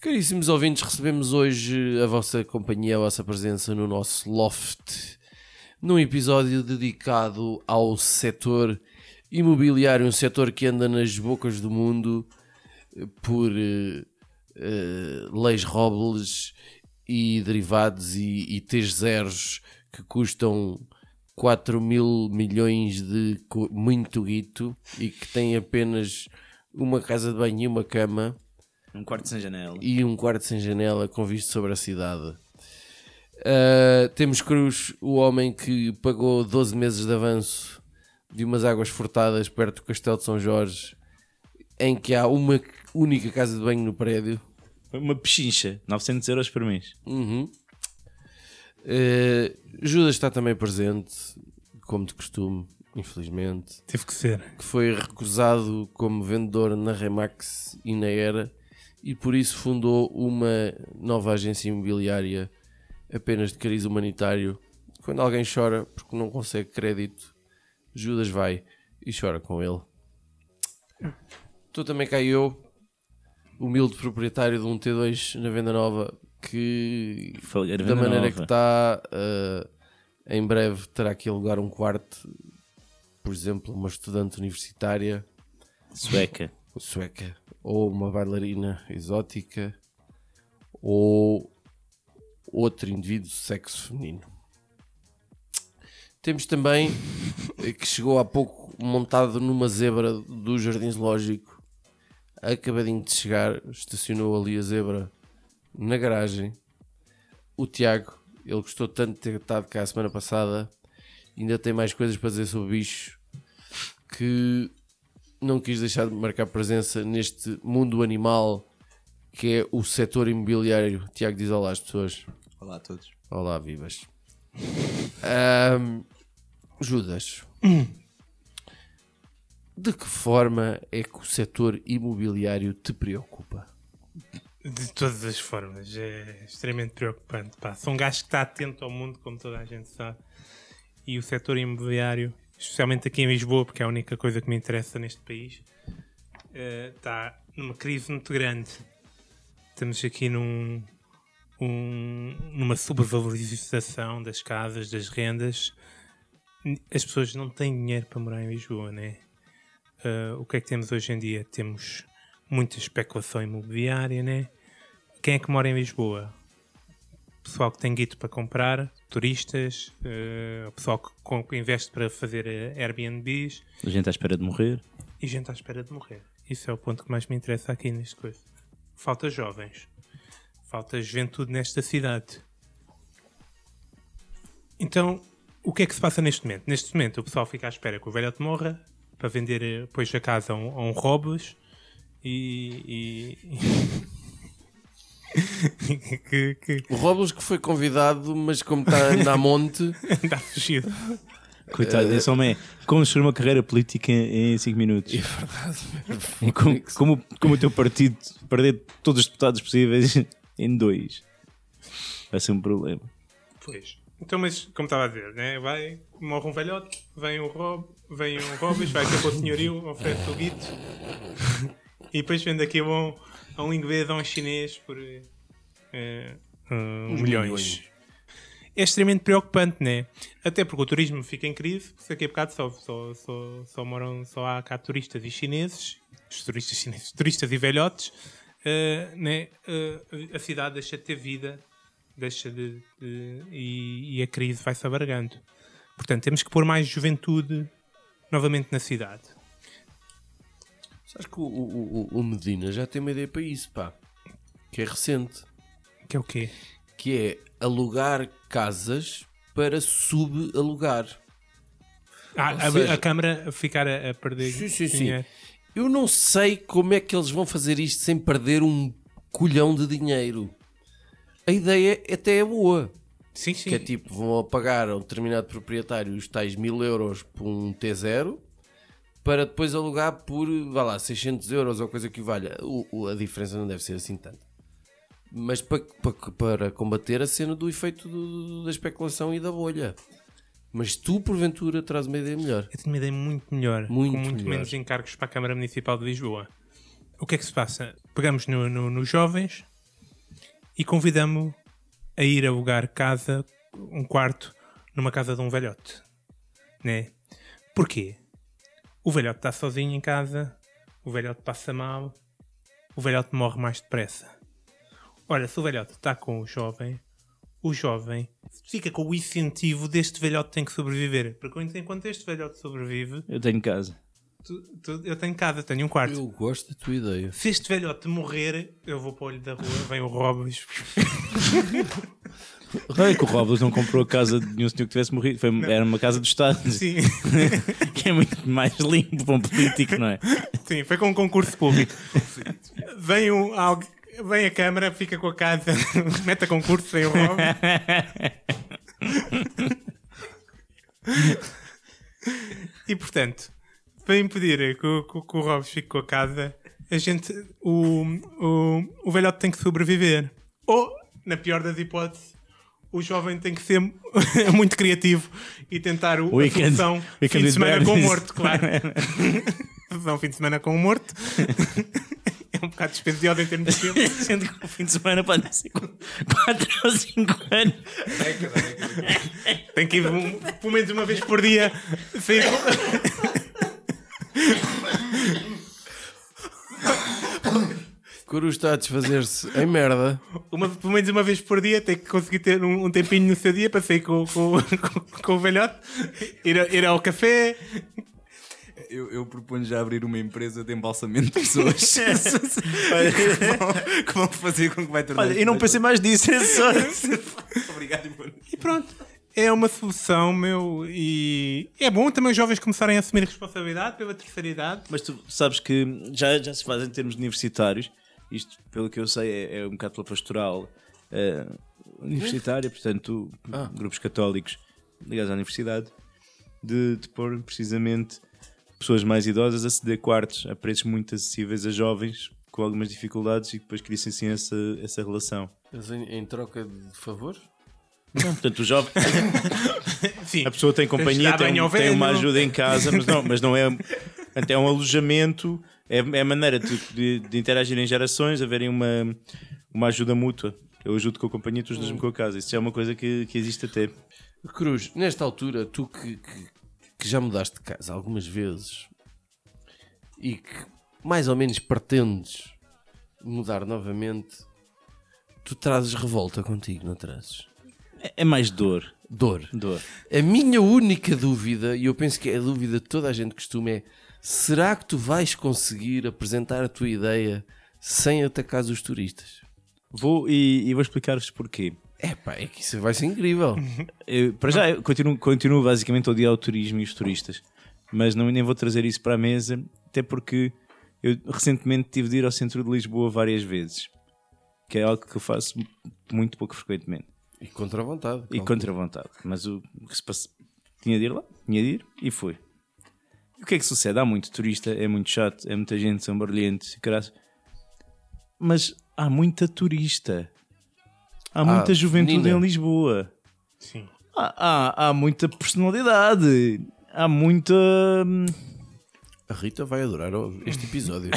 Caríssimos ouvintes, recebemos hoje a vossa companhia, a vossa presença no nosso loft, num episódio dedicado ao setor imobiliário, um setor que anda nas bocas do mundo eh, por eh, eh, leis robles e derivados e, e T0s que custam 4 mil milhões de muito guito e que têm apenas uma casa de banho e uma cama Um quarto sem janela. e um quarto sem janela com vista sobre a cidade. Uh, temos Cruz, o homem que pagou 12 meses de avanço de umas águas furtadas perto do Castelo de São Jorge, em que há uma única casa de banho no prédio. Uma pechincha, 900 euros por mês. Uhum. Uh, Judas está também presente, como de costume, infelizmente. Teve que ser. que foi recusado como vendedor na Remax e na Era e por isso fundou uma nova agência imobiliária apenas de cariz humanitário. Quando alguém chora porque não consegue crédito, Judas vai e chora com ele. Estou também cá eu, humilde proprietário de um T2 na venda nova que da venda maneira nova. que está, eh, em breve terá que alugar um quarto, por exemplo, uma estudante universitária Sueca. sueca, ou uma bailarina exótica, ou outro indivíduo de sexo feminino. Temos também eh, que chegou há pouco montado numa zebra do Jardim Zoológico, acabadinho de chegar, estacionou ali a zebra na garagem. O Tiago, ele gostou tanto de ter estado cá a semana passada, ainda tem mais coisas para dizer sobre o bicho, que não quis deixar de marcar presença neste mundo animal que é o setor imobiliário. Tiago diz olá às pessoas. Olá a todos. Olá, vivas. Ahm, Judas, de que forma é que o setor imobiliário te preocupa? De todas as formas. É extremamente preocupante. Pá. Sou um gajo que está atento ao mundo, como toda a gente sabe. E o setor imobiliário, especialmente aqui em Lisboa, porque é a única coisa que me interessa neste país, eh, está numa crise muito grande. Estamos aqui num, um- numa sobrevalorização das casas, das rendas. As pessoas não têm dinheiro para morar em Lisboa, né? Uh, o que é que temos hoje em dia? Temos muita especulação imobiliária, né? Quem é que mora em Lisboa? Pessoal que tem guito para comprar, turistas, uh, pessoal que, que investe para fazer uh, Airbnbs A gente à espera de morrer. e gente à espera de morrer. Isso é o ponto que mais me interessa aqui neste coisa. Falta jovens. Falta juventude nesta cidade. Então, o que é que se passa neste momento? Neste momento, o pessoal fica à espera que o velhote morra para vender eh, depois a casa a um, a um robos e. e... que, que O Robles que foi convidado, mas como está a andar a monte, anda fugido. Coitado, esse homem é construir uma carreira política em 5 minutos. é verdade. Como, como, como o teu partido perder todos os deputados possíveis em dois. Vai ser um problema. Pois. Então, mas como estava a dizer, né? vai, morre um velhote, vem um Rob, vem um Robes, vai ter para o senhorio, oferece o guito e depois vende aqui a um, a um inglês, a um chinês por eh, um, milhões. milhões. É extremamente preocupante, né? Até porque o turismo fica em crise, porque daqui a bocado só, só, só, só, moram, só há cá turistas e chineses, os turistas chineses, turistas e velhotes, eh, né? Eh, a cidade deixa de ter vida deixa de, de- e, e a crise vai se abargando. Portanto, temos que pôr mais juventude novamente na cidade. Sabes que o, o, o- Medina já tem uma ideia para isso, pá. Que é recente. Que é o quê? Que é alugar casas para subalugar. Ah, a, seja- a Câmara ficar a, a perder Sim, sim, sim. dinheiro. Eu não sei como é que eles vão fazer isto sem perder um colhão de dinheiro. A ideia até é boa. Sim, sim. Que é tipo, vão pagar a um determinado proprietário os tais mil euros por um T0, para depois alugar por, vá lá, 600 euros ou coisa que valha. O, o- a diferença não deve ser assim tanto. Mas para, para, para combater a cena do efeito do- da especulação e da bolha. Mas tu, porventura, traz uma ideia melhor. Eu tenho uma ideia muito melhor, Muito com muito melhor. menos encargos para a Câmara Municipal de Lisboa. O que é que se passa? Pegamos no- no- nos jovens e convidamos a ir alugar casa, um quarto, numa casa de um velhote. Né? Porquê? O velhote está sozinho em casa, o velhote passa mal, o velhote morre mais depressa. Olha, se o velhote está com o jovem, o jovem fica com o incentivo deste velhote tem que sobreviver. Porque enquanto este velhote sobrevive, Eu tenho casa. tu- tu- eu tenho casa, tenho um quarto. Eu gosto da tua ideia. Se este velhote morrer, eu vou para o olho da rua, vem o Robes. É que o Robles não comprou a casa de nenhum senhor que tivesse morrido. Foi, era uma casa do Estado. Sim, que é muito mais limpo para um político, não é? sim, foi com um concurso público. Vem, um, algu- vem a Câmara, fica com a casa, mete a concurso, vem o Robes. E portanto, para impedir que, o- que o- Robes fique com a casa, a gente, o, o, o velhote tem que sobreviver. Ou, na pior das hipóteses, o jovem tem que ser muito criativo e tentar o, a solução fim de semana com o morto, claro. solução fim de semana com o morto. É um bocado dispendioso em termos de tempo. Sendo que o fim de semana pode ser 4 ou 5 anos. Tem que ir um, pelo menos uma vez por dia sair com- Curu está a desfazer-se em merda. uma, pelo menos uma vez por dia tem que conseguir ter um, um tempinho no seu dia para sair com, com, com, com o velhote, ir, ir ao café. Eu, eu proponho já abrir uma empresa de embalsamento de pessoas que, vão, que vão fazer com que vai tornar. Olha, eu não pensei mais disso, é só. Obrigado. E pronto. É uma solução, meu. E é bom também os jovens começarem a assumir responsabilidade pela terceira idade. Mas tu sabes que já, já se faz em termos universitários, isto, pelo que eu sei, é, é um bocado pela pastoral eh, universitária, portanto, grupos católicos ligados à universidade, de, de pôr precisamente pessoas mais idosas a ceder quartos a preços muito acessíveis a jovens com algumas dificuldades e depois cria-se assim essa, essa relação. Mas em, em troca de favor? Não, portanto, o jovem, Sim. a pessoa tem companhia, tem, ao tem uma ajuda em casa, mas não, mas não é. É um alojamento, é, é a maneira de, de, de interagirem gerações, haverem uma, uma ajuda mútua. Eu ajudo com a companhia, tu ajudas-me com a casa. Isso já é uma coisa que, que existe até. Cruz, nesta altura, tu que, que, que já mudaste de casa algumas vezes e que mais ou menos pretendes mudar novamente, tu trazes revolta contigo, não trazes? É, é mais dor. Dor. Dor. A minha única dúvida, e eu penso que é a dúvida de toda a gente que costuma, é: será que tu vais conseguir apresentar a tua ideia sem atacar os turistas? Vou e, e vou explicar-vos porquê. É pá, é que isso vai ser incrível. Eu, para já, eu continuo, continuo basicamente a odiar o turismo e os turistas, mas não, nem vou trazer isso para a mesa, até porque eu recentemente tive de ir ao centro de Lisboa várias vezes, que é algo que eu faço muito pouco frequentemente. E contra a vontade. E contra a vontade. Mas o que se passa... tinha de ir lá, tinha de ir e fui. E o que é que sucede? Há muito turista, é muito chato, é muita gente, são barulhentos e caralho. Mas há muita turista. Há muita juventude menina. em Lisboa. Sim. Há, há, há muita personalidade. Há muita. hum, A Rita vai adorar este episódio.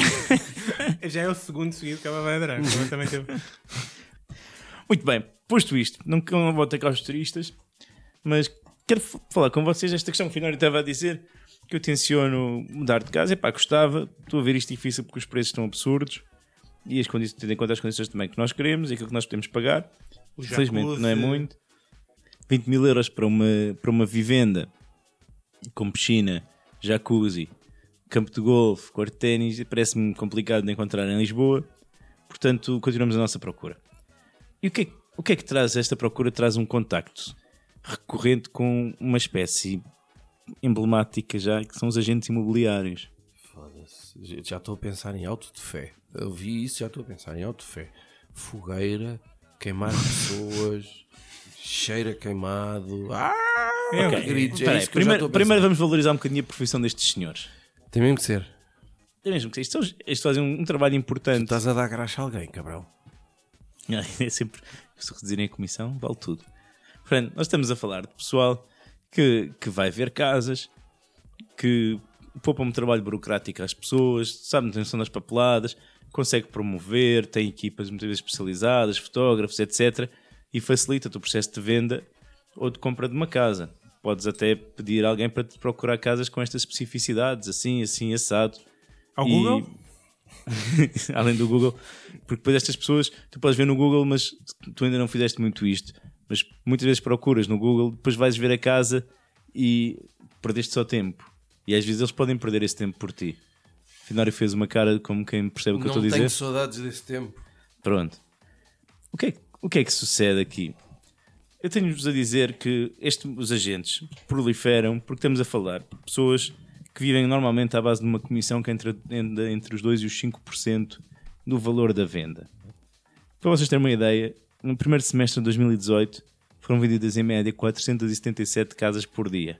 Já é o segundo seguido que ela vai adorar. Também teve- Muito bem, posto isto, não, não vou atacar os turistas, mas quero falar com vocês esta questão que o Finório estava a dizer que eu tenciono mudar de casa. Epá, gostava, estou a ver isto difícil porque os preços estão absurdos e as condições, tendo em conta as condições também que nós queremos e aquilo que nós podemos pagar. Infelizmente não é muito. 20 mil euros para uma, para uma vivenda com piscina, jacuzzi, campo de golfe, quarto de ténis, parece-me complicado de encontrar em Lisboa. Portanto, continuamos a nossa procura. E o que, é, o que é que traz esta procura? Traz um contacto recorrente com uma espécie emblemática já, que são os agentes imobiliários. Já estou a pensar em auto de fé. Eu vi isso, já estou a pensar em auto de fé. Fogueira, queimar pessoas, cheira queimado. Ah! É, que ok. gritos, é isso primeiro, primeiro vamos valorizar um bocadinho a profissão destes senhores. Tem mesmo que ser. É mesmo que isto, isto fazem um, um trabalho importante. Estás a dar graxa a alguém, cabrão. É sempre, se reduzirem a comissão, vale tudo. Portanto, nós estamos a falar de pessoal que, que vai ver casas, que poupa um trabalho burocrático às pessoas, sabe a atenção das papeladas, consegue promover, tem equipas muitas vezes especializadas, fotógrafos, etc. E facilita-te o processo de venda ou de compra de uma casa. Podes até pedir a alguém para te procurar casas com estas especificidades, assim, assim, assado. Ao E- Google? Além do Google, porque depois estas pessoas, tu podes ver no Google, mas tu ainda não fizeste muito isto. Mas muitas vezes procuras no Google, depois vais ver a casa e perdeste só tempo. E às vezes eles podem perder esse tempo por ti. Finório fez uma cara como quem percebe o que eu Não estou a tenho dizer. saudades desse tempo. Pronto. O que, é, que- o que é que sucede aqui? Eu tenho-vos a dizer que este- os agentes proliferam porque estamos a falar de pessoas que vivem normalmente à base de uma comissão que entra entre, entre os 2% e os 5% do valor da venda. Para vocês terem uma ideia, no primeiro semestre de 2018 foram vendidas em média 477 casas por dia.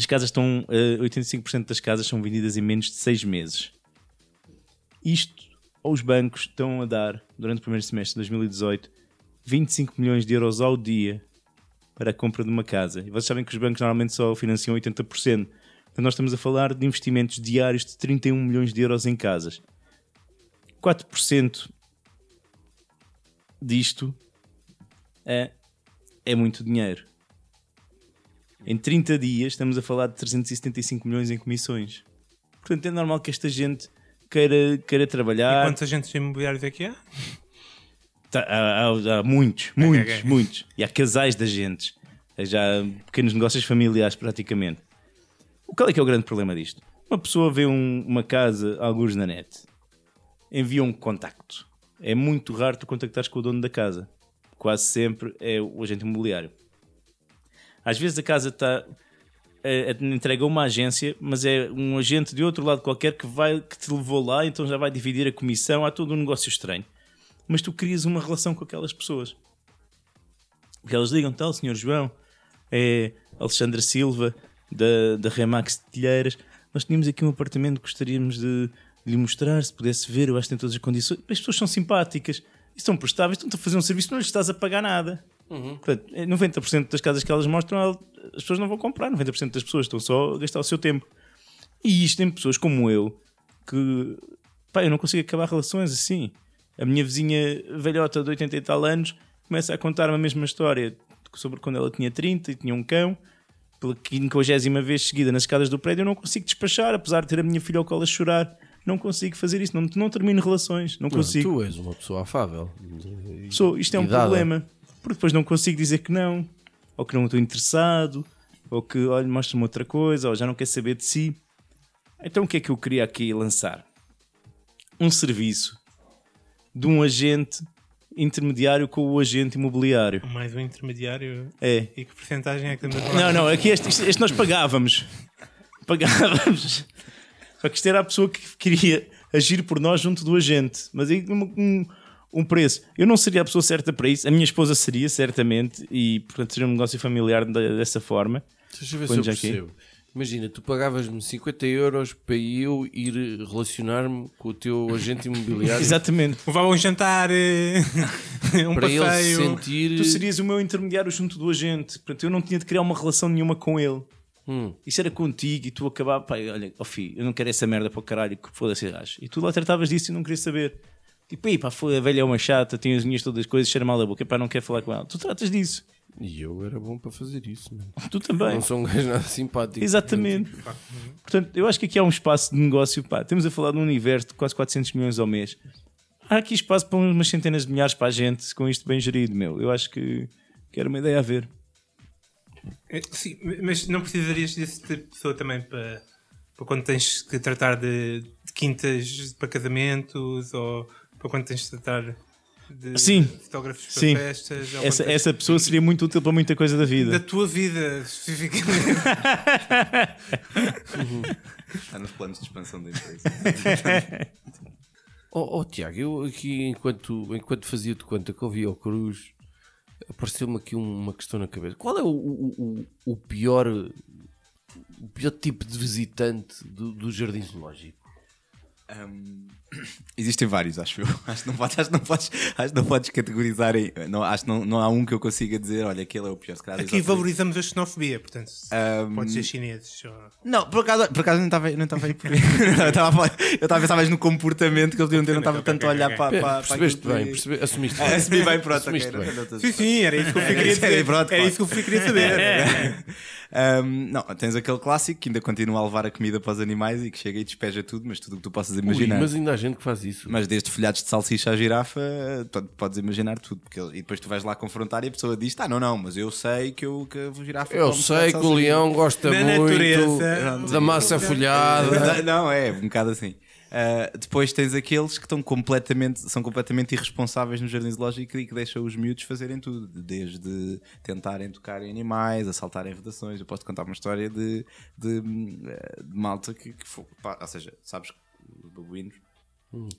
As casas estão, eh, 85% das casas são vendidas em menos de 6 meses. Isto, os bancos estão a dar, durante o primeiro semestre de 2018, 25 milhões de euros ao dia para a compra de uma casa. E vocês sabem que os bancos normalmente só financiam 80%. Então nós estamos a falar de investimentos diários de 31 milhões de euros em casas. 4% disto é, é muito dinheiro. Em 30 dias estamos a falar de 375 milhões em comissões. Portanto, é normal que esta gente queira, queira E trabalhar. quantos agentes imobiliários é que há? Tá, há, há- há muitos, muitos, ok. muitos. E há casais de agentes. Já pequenos negócios familiares, praticamente. O qual é que é o grande problema disto? Uma pessoa vê um- uma casa, alguns na net, envia um contacto. É muito raro tu contactares com o dono da casa. Quase sempre é o agente imobiliário. Às vezes a casa está é, é, entrega a uma agência, mas é um agente de outro lado qualquer que, vai, que te levou lá, então já vai dividir a comissão. Há todo um negócio estranho mas tu crias uma relação com aquelas pessoas. Porque elas ligam, tal, senhor João, é Alexandra Silva, da, da Remax de Telheiras, nós tínhamos aqui um apartamento que gostaríamos de, de lhe mostrar, se pudesse ver, eu acho que tem todas as condições. As pessoas são simpáticas, e estão prestáveis, estão-te a fazer um serviço, não lhes estás a pagar nada. Portanto, é 90% das casas que elas mostram, as pessoas não vão comprar, 90% das pessoas estão só a gastar o seu tempo. E isto tem pessoas como eu que pá, eu não consigo acabar relações assim. A minha vizinha velhota de 80 e tal anos começa a contar-me a mesma história sobre quando ela tinha 30 e tinha um cão. Pela 50 vez seguida nas escadas do prédio, eu não consigo despachar, apesar de ter a minha filha ao colo a chorar. Não consigo fazer isso, não, não termino relações, não consigo. Tu és uma pessoa afável. Sou, isto é um dada. problema. Porque depois não consigo dizer que não, ou que não estou interessado, ou que, olha, mostra-me outra coisa, ou já não quer saber de si. Então o que é que eu queria aqui lançar? Um serviço de um agente intermediário com o agente imobiliário. Mais um intermediário. É. E que porcentagem é que estamos a falar? Não, não, aqui este, este- este nós pagávamos. Pagávamos. Só que isto era a pessoa que queria agir por nós junto do agente. Mas aí um, um, preço. Eu não seria a pessoa certa para isso. A minha esposa seria, certamente. E portanto seria um negócio familiar dessa forma. Deixa eu ver se eu aqui. percebo. Imagina, tu pagavas-me 50 euros para eu ir relacionar-me com o teu agente imobiliário Exatamente. Levava um jantar, eh, um para ele se passeio. sentir. Tu serias o meu intermediário junto do agente. Portanto, eu não tinha de criar uma relação nenhuma com ele. Hum. Isso era contigo e tu acabava, pá, olha, ó filho, eu não quero essa merda para o caralho, que foda-se gajo. E tu lá tratavas disso e não querias saber. Tipo, aí pá, foi, a velha é uma chata, tem as unhas todas as coisas, cheira mal da boca, pá, não quer falar com ela. Tu tratas disso. E eu era bom para fazer isso, mano. Tu também. Não sou um gajo nada simpático. Exatamente. Portanto, eu acho que aqui há um espaço de negócio, pá, temos a falar de um universo de quase 400 milhões ao mês. Há aqui espaço para umas centenas de milhares para a gente, com isto bem gerido, meu. Eu acho que, que era uma ideia a ver. Eh, Sim, mas não precisarias desse tipo de pessoa também para, para quando tens que tratar de, de quintas para casamentos ou para quando tens de tratar de Sim. fotógrafos para Sim. festas ou Essa, tens- essa pessoa seria muito útil para muita coisa da da vida. tua vida especificamente. Está nos planos de expansão da empresa. Oh, oh, Tiago, eu aqui, enquanto, enquanto fazia de conta que ouvia o Cruz, apareceu-me aqui uma questão na cabeça. Qual é o, o, o- o pior o pior tipo de visitante do, do jardim zoológico? Hum, existem vários, acho eu. Acho que não podes, acho que não podes, acho que não podes categorizar em. Não, acho que não, não há um que eu consiga dizer, olha, aquele é o pior. Se calhar Aqui exatamente- valorizamos a xenofobia, portanto, Ahm, pode ser chineses. Ou... Não, por acaso, por acaso não estava não estava aí eu estava a eu pensar mais no comportamento que eles deviam ter, não estava tanto a olhar para, para, para percebeste que- bem, percebe- assumiste bem. Assumi bem, pronto. Assumiste bem. Sim, sim, era isso que o Fui queria saber. Era isso que Fui queria saber. Ahm, não, tens aquele clássico que ainda continua a levar a comida para os animais e que chega e despeja tudo, mas tudo o que tu possas Ui, imaginar. mas ainda há gente que faz isso. Mas desde folhados de salsicha à girafa, tu podes imaginar tudo. Porque, e depois tu vais lá confrontar e a pessoa diz: Ah, não, não, mas eu sei que, eu, que a girafa. Eu sei que o salsicha." leão gosta Na muito natureza. da massa folhada. Não, é, um bocado assim. Uh, depois tens aqueles que estão completamente, são completamente irresponsáveis no jardim zoológico e que deixam os miúdos fazerem tudo, desde tentarem tocar em animais, assaltarem redações. Eu posso contar uma história de, de, hum, eh, de malta que, que foi, pá, ou seja, sabes que os babuínos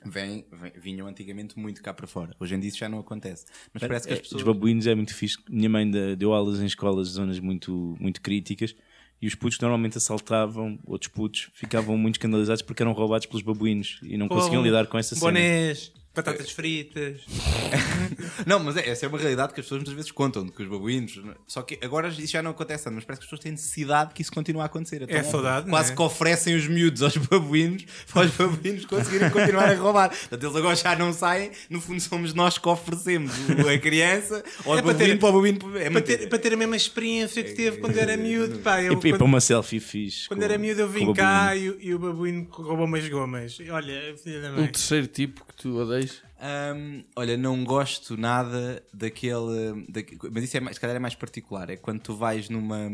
vêm, vêm- vinham antigamente muito cá para fora. Hoje em dia isso já não acontece. Mas parece que as É, pessoas. Os babuínos é muito fixe. Minha mãe deu aulas em escolas de zonas muito, muito críticas e os putos normalmente assaltavam outros putos, ficavam muito escandalizados porque eram roubados pelos babuínos e não conseguiam Oh, lidar com essa cena. Bonés, batatas fritas. Não, mas é, essa é uma realidade que as pessoas muitas vezes contam, de que os babuínos. Só que agora isso já não acontece, tanto, mas parece que as pessoas têm necessidade que isso continue a acontecer. Então, É saudade, Quase é? que oferecem os miúdos aos babuínos para os babuínos conseguirem continuar a roubar. Portanto, eles agora já não saem, no fundo somos nós que oferecemos a criança ou É para ter- para o babuíno. É Para ter, para ter a mesma experiência que teve quando era miúdo. Pá, eu, E, e para quando, uma selfie fixe. quando com- era miúdo eu vim o cá e, o- e o babuíno roubou umas gomas. Olha, filha da Um mãe. terceiro tipo que tu odeias? please. Hum, olha, não gosto nada daquele. daque- mas isso é mais, se calhar é mais particular. É quando tu vais numa.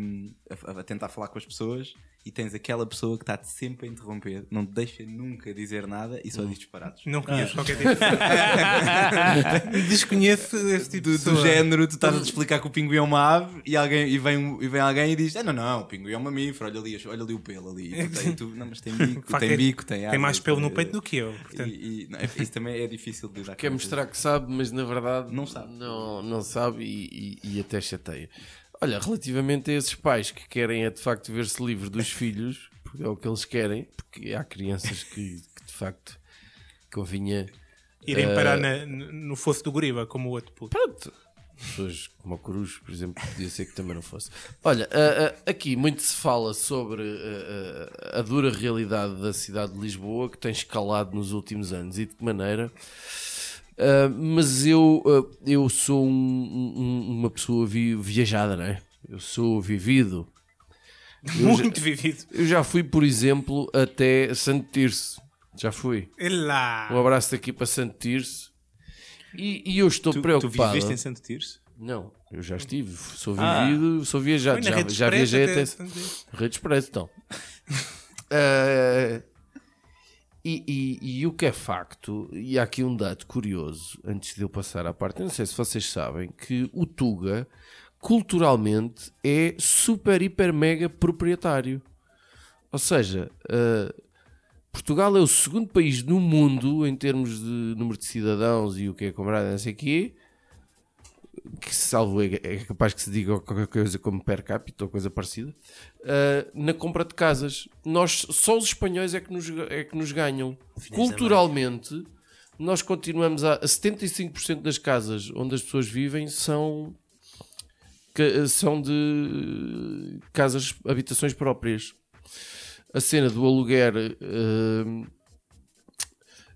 A, a tentar falar com as pessoas e tens aquela pessoa que está-te sempre a interromper, não te deixa nunca dizer nada e só diz disparados. Não conheço qualquer tipo de Desconheço esse tipo do, de do género, tu estás a te explicar que o pinguim é uma ave e, alguém, e, vem, e vem alguém e diz: ah, Não, não, o pinguim é um mamífero, olha ali, olha ali o pelo ali. E tu, tem- tu- não, mas tem bico, tem bico, tem Tem mais pelo no peito do que eu. Portanto, E, e- não, é- isso também é difícil Quer com mostrar que sabe, mas na verdade Não sabe. Não, não sabe e, e- e até chateia. Olha, relativamente a esses pais que querem é de facto ver-se livre dos filhos, porque é o que eles querem, porque há crianças que, que, de facto convinha. irem Eh, parar na- no fosso do goriba, como o outro puto. Pronto. Pessoas como o Cruz, por exemplo, podia ser que também não fosse. Olha, ah, ah, aqui muito se fala sobre ah, a dura realidade da cidade de Lisboa que tem escalado nos últimos anos e de que maneira. Mas eu, eu sou um- um- uma pessoa vi- viajada, não é? Eu sou vivido. Muito vivido. Eu já fui, por exemplo, até Santo Tirso. Já fui. Lá. Um abraço daqui para Santo Tirso. E, e eu estou Tu, tu preocupado. viveste em Santo Tirso? Não, eu já estive, sou Ah. vivido, sou viajado, já, já viajei até. até- Rede Expresso, então. Eh, e, e- e o que é facto, e há aqui um dado curioso, antes de eu passar à parte, eu não sei se vocês sabem, que o Tuga, culturalmente, é super, hiper, mega proprietário. Ou seja, eh, Portugal é o segundo país no mundo, em termos de número de cidadãos e o que é comprado, não sei o quê, que salvo é, capaz que se diga qualquer coisa como per capita ou coisa parecida, uh, na compra de casas. Nós, só os espanhóis é que nos, é que nos ganham. Culturalmente, nós continuamos a, a 75% das casas onde as pessoas vivem são, são de casas, habitações próprias. A cena do aluguer uh,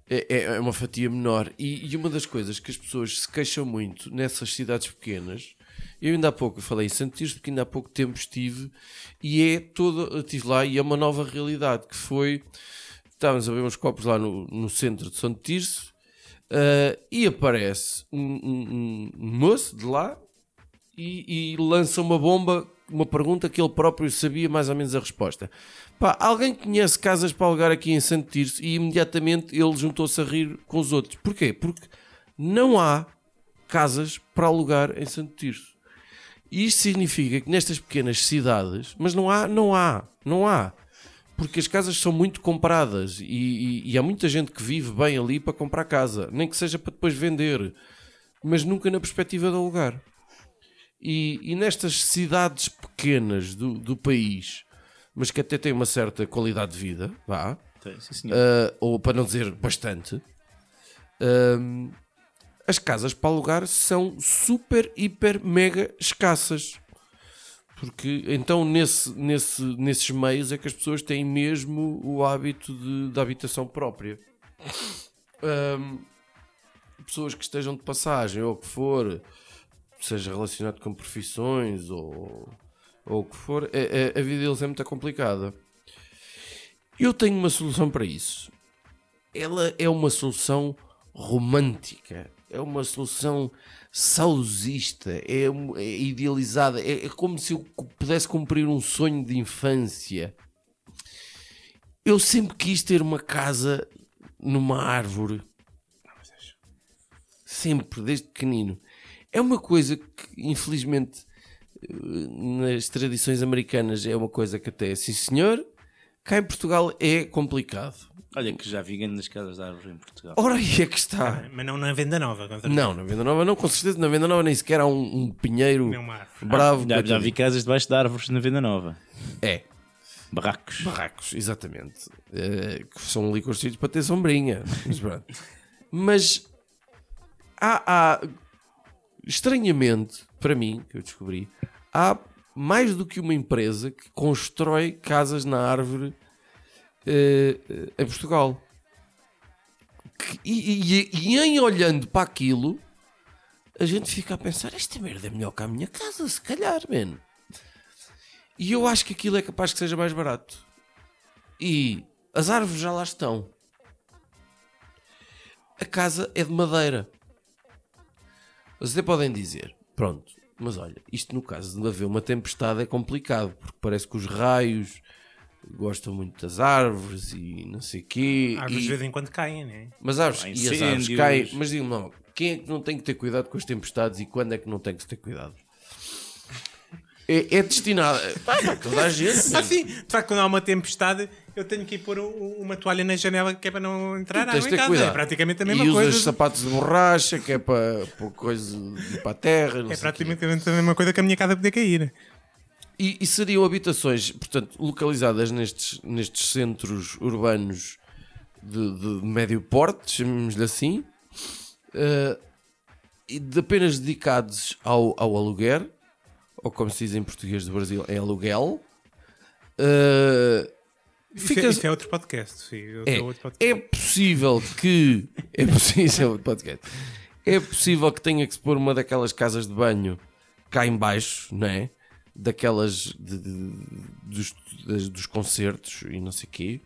é, é- uma fatia menor. E, e uma das coisas que as pessoas se queixam muito nessas cidades pequenas, eu ainda há pouco falei em Santo Tirso, porque ainda há pouco tempo estive, e é toda, estive lá e é uma nova realidade, que foi, estávamos a ver uns copos lá no, no centro de Santo Tirso, ah, e aparece um, um- um moço de lá e, e lança uma bomba, uma pergunta que ele próprio sabia mais ou menos a resposta. Pá, alguém conhece casas para alugar aqui em Santo Tirso e imediatamente ele juntou-se a rir com os outros. Porquê? Porque não há casas para alugar em Santo Tirso. E isto significa que nestas pequenas cidades, mas não há, não há, não há. Porque as casas são muito compradas e, e- e há muita gente que vive bem ali para comprar casa, nem que seja para depois vender, mas nunca na perspectiva de alugar. E, e nestas cidades pequenas do, do país, mas que até têm uma certa qualidade de vida, vá, sim, ah, ou para não dizer bastante, ahm, as casas para alugar são super, hiper, mega escassas. Porque então nesse, nesse, nesses meios é que as pessoas têm mesmo o hábito de, de habitação própria. Ahm, pessoas que estejam de passagem ou o que for, seja relacionado com profissões ou, ou o que for, é- é- a vida deles é muito complicada. Eu tenho uma solução para isso. Ela é uma solução romântica, é uma solução saudosista, é, é idealizada, é, é como se eu pudesse cumprir um sonho de infância. Eu sempre quis ter uma casa numa árvore. Sempre, desde pequenino. É uma coisa que, infelizmente, eh, nas tradições americanas é uma coisa que até, sim senhor, cá em Portugal é complicado. Olha que já vi grandes casas de árvore em Portugal. Ora, aí é que está. Mas não na venda nova. com certeza. Não, na venda nova não, com certeza na venda nova nem sequer há um, um pinheiro bravo. Já, já coitadinho. vi casas debaixo de árvores na Venda Nova. É, Barracos. barracos, exatamente. Eh, que são ali construídos para ter sombrinha. Mas, pronto. Mas há, há, estranhamente, para mim, que eu descobri, há mais do que uma empresa que constrói casas na árvore eh, em Portugal. Que- e, e- e em olhando para aquilo, a gente fica a pensar: esta merda é melhor que a minha casa, se calhar, mano. E eu acho que aquilo é capaz que seja mais barato. E as árvores já lá estão. A casa é de madeira. Vocês até podem dizer, pronto, mas olha, isto no caso de haver uma tempestade é complicado, porque parece que os raios gostam muito das árvores e não sei o quê. Árvores e- de vez em quando caem, né? mas árvores, e as árvores caem. Mas digam não, quem é que não tem que ter cuidado com as tempestades e quando é que não tem que ter cuidado? É, é destinado. Pá, toda a gente. Ah, sim. De facto, quando há uma tempestade, eu tenho que ir pôr um- uma toalha na janela que é para não entrar água em casa. É praticamente a e mesma usas coisa. sapatos de borracha, que é para, para coisa de para a terra. É praticamente a mesma coisa que a minha casa poder cair. E, e seriam habitações, portanto, localizadas nestes, nestes centros urbanos de, de médio porte, chamemos-lhe assim, eh, e de apenas dedicados ao, ao aluguer, ou como se diz em português do Brasil, em aluguel. Eh, Isso, fica- é, isso é outro podcast. Sim, outro, é, outro podcast. é possível que. É possível, podcast. É possível que tenha que se pôr uma daquelas casas de banho cá em baixo, não é? Daquelas de- de- dos, das- dos concertos e não sei o quê.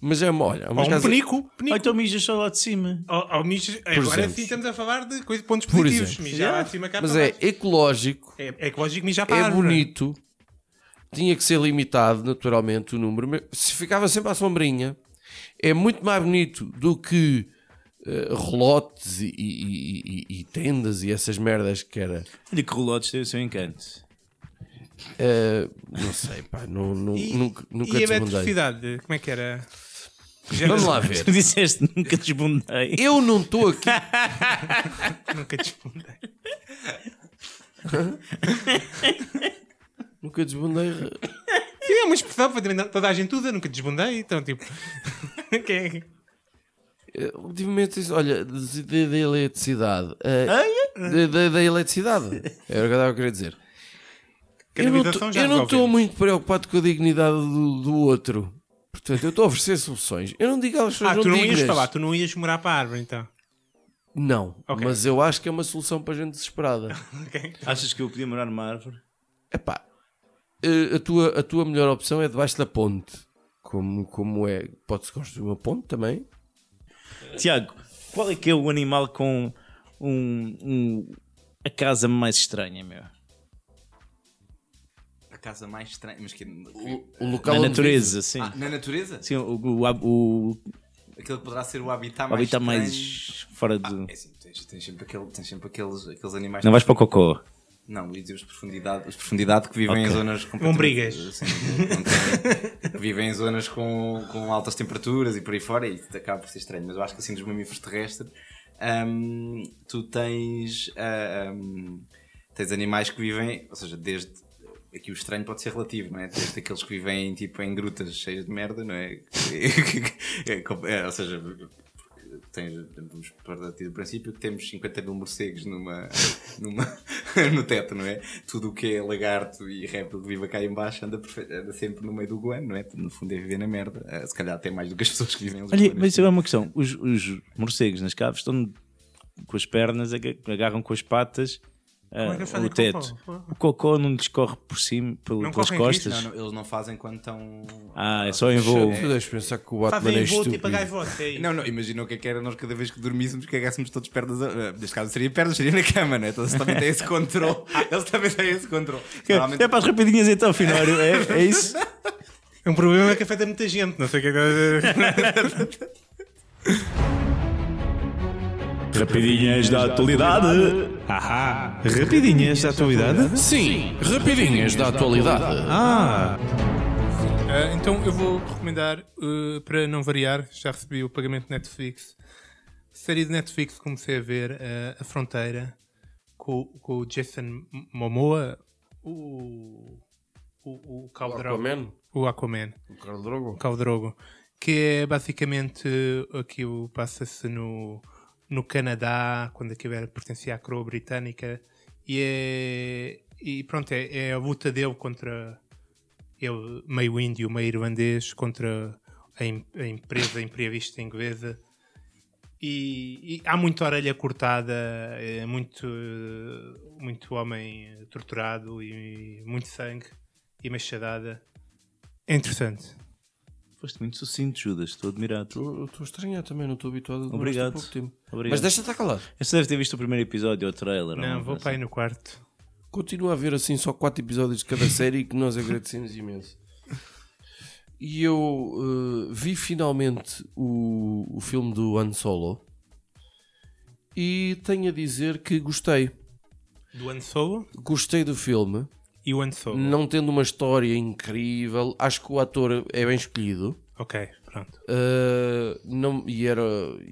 Mas é uma, olha, é uma Ou um casa- penico. Ou penico. então mijas só lá de cima. Ou- ou mijo- Agora sim estamos a falar de coisa, pontos Por positivos. exemplo. Mijar lá de cima cá Mas para é baixo. ecológico, É, é ecológico mijar para a é árvore. Tinha que ser limitado, naturalmente, o número. Mas se ficava sempre à sombrinha, é muito mais bonito do que eh, relotes e, e- e- e- tendas e essas merdas que era. Olha que relotes tem o seu encanto. Eh, não sei, pá, não, não- E, nunca, nunca e a desbundei. eletricidade? Como é que era? Vamos lá ver. Tu disseste nunca desbundei. Eu não estou aqui. Nunca despundei. Nunca desbundei. Sim, é uma expressão para também toda a gente usa. Nunca desbundei. Então, tipo... que é- Eh, Ultimamente, isso, olha, da eletricidade. eh, da- da- da eletricidade. Era o que eu estava a querer dizer. Eu não tô- eu não estou muito preocupado com a dignidade do, do outro. Portanto, eu estou a oferecer soluções. Eu não digo às pessoas Ah, tu não ias dignas. falar, tu não ias morar para a árvore, então. Não, Ok. mas eu acho que é uma solução para gente desesperada. Ok. Achas que eu podia morar numa árvore? Epá, eh, a tua, a tua melhor opção é debaixo da ponte. Como, como é? Pode-se construir uma ponte também. Tiago, qual é que é o animal com um, um- a casa mais estranha, meu? A casa mais estranha. Mas que... O, o local Na natureza, sim. Ah, na natureza? Sim, o, o, o, Aquele que poderá ser o habitat o mais habitat mais fora do. É assim, tens, tens sempre, aquele, tens sempre aqueles, aqueles animais. Não vais para o cocô. Não, os de profundidade, os de profundidade que vivem em Ok. zonas completamente- Lombrigas. Sim, não têm- que vivem em zonas com, com altas temperaturas e por aí fora, e acaba por ser estranho. Mas eu acho que assim dos mamíferos terrestres, hum, tu tens, ah, hum, tens animais que vivem, ou seja, desde aqui o estranho pode ser relativo, não é? Desde aqueles que vivem tipo em grutas cheias de merda, não é? É, é, ou seja, tens, vamos partir do princípio que temos 50 mil morcegos numa, numa, no teto, não é? Tudo o que é lagarto e réptil que vive cá em baixo anda, anda sempre no meio do guano, não é? No fundo é viver na merda. Eh, Se calhar até mais do que as pessoas que vivem Olha, mas agora uma questão: os, os morcegos nas caves estão com as pernas, aga- agarram com as patas é fazem o teto. cocô? O cocô não lhes corre por cima, pelo- Não pelas costas. Não, não, eles não fazem quando estão. Ah, é só em voo. Tu deves pensar que o Batman Fazem é voo estúpido. tipo a gaivota, é. Não, não, imagina o que é que era nós cada vez que dormíssemos cagássemos todos pernas. A... Neste caso seria pernas, seria na cama, né? Então eles também têm esse controle. Eles também têm esse controle. Normalmente- É para as rapidinhas então, Finório, é, é isso? É um problema que afeta muita gente, não sei o que é que. Rapidinhas da atualidade. Ahá, rapidinhas da atualidade? Sim, rapidinhas da atualidade. Ah, Ah, então eu vou recomendar, uh, para não variar, já recebi o pagamento Netflix. Série de Netflix comecei a ver, uh, A Fronteira, com, com o Jason Momoa, o, o, o O Drogo. Aquaman? O Aquaman. O Carl Drogo? Khal Drogo. Que é basicamente aquilo passa-se no, no Canadá, quando aquilo era, pertencia à coroa britânica. E, é, e pronto, é, é a luta dele contra ele, meio índio, meio irlandês, contra a, a empresa imperialista inglesa. E, e há muita orelha cortada, é muito, muito homem torturado e muito sangue e machadada. É interessante. Foste muito sucinto, Judas, estou admirado. Estou estou a estranhar também, não estou habituado a Obrigado. pouco tempo. Obrigado. Mas deixa estar calado. Esse deve ter visto o primeiro episódio, o trailer. ou Não, uma vou coisa para aí no quarto. Continua a haver assim só 4 episódios de cada série que nós agradecemos imenso. E eu eh, vi finalmente o, o filme do Han Solo e tenho a dizer que gostei. Do Han Solo Gostei do filme, e o Solo. não tendo uma história incrível, acho que o ator é bem escolhido. Ok, pronto. Uh, não, e, era,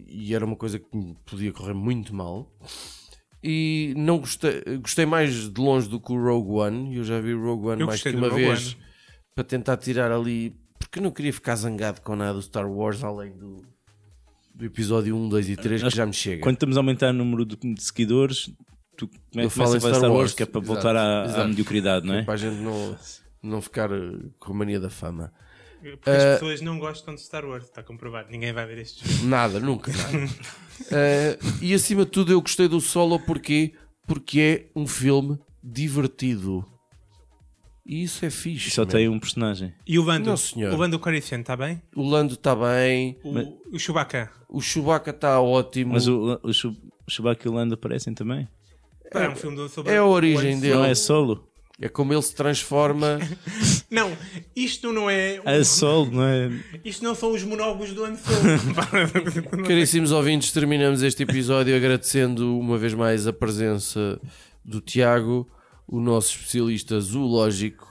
e era uma coisa que me podia correr muito mal. E não gostei, gostei mais de longe do que o Rogue One. Eu já vi o Rogue One Eu mais que uma Rogue vez One. para tentar tirar ali. Porque eu não queria ficar zangado com nada do Star Wars além do, do episódio 1, 2 e 3 que já me chega. Quando estamos a aumentar o número de, de seguidores, tu come- Eu começa falo em Star Star Wars, Wars, que é para exato, voltar à, à mediocridade, não é? Para a gente não, não ficar uh, com a mania da fama. Porque as pessoas não gostam de Star Wars, está comprovado. Ninguém vai ver este filme. Nada, nunca. nada. Eh, e acima de tudo, eu gostei do solo porque, porque é um filme divertido. E isso é fixe. E só man. tem um personagem. E o Lando? Não, senhor. O Lando Calrissian está bem? O Lando está bem, O, o Chewbacca? o Chewbacca está ótimo. Mas o, o, o Chewbacca e o Lando aparecem também. Pá, É um filme sobre é a origem dele. Não é solo. É como ele se transforma. Não, isto não é. É solo, não é? Isto não são os monólogos do Han Solo. Caríssimos ouvintes, terminamos este episódio agradecendo uma vez mais a presença do Tiago, o nosso especialista zoológico,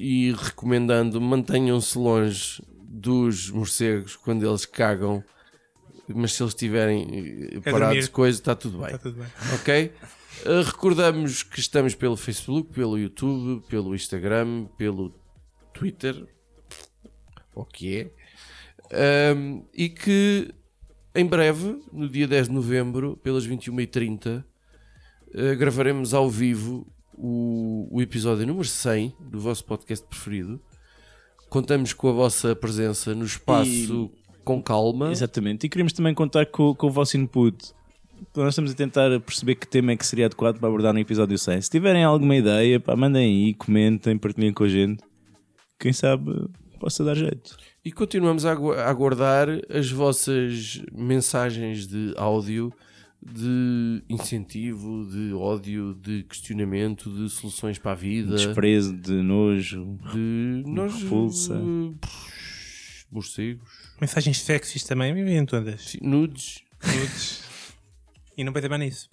e recomendando mantenham-se longe dos morcegos quando eles cagam, mas se eles estiverem eh, parados dormir. de coisa, está tudo bem. Está tudo bem. Ok? Uh, recordamos que estamos pelo Facebook, pelo YouTube, pelo Instagram, pelo Twitter, o que é, Um, e que em breve, no dia 10 de novembro, pelas 21h30, uh, gravaremos ao vivo o, o episódio número 100 do vosso podcast preferido. Contamos com a vossa presença no espaço com calma. Exatamente. E queríamos também contar com, com o vosso input. Nós estamos a tentar perceber que tema é que seria adequado para abordar no episódio 100. Se tiverem alguma ideia, pá, mandem aí, comentem, partilhem com a gente. Quem sabe possa dar jeito. E continuamos a agu- a aguardar as vossas mensagens de áudio, de incentivo, de ódio, de questionamento, de soluções para a vida, Desprezo, de nojo. de nós repulsa. eh, morcegos, Mensagens sexys também, vivem todas. nudes. Nudes. E não pensei mais nisso.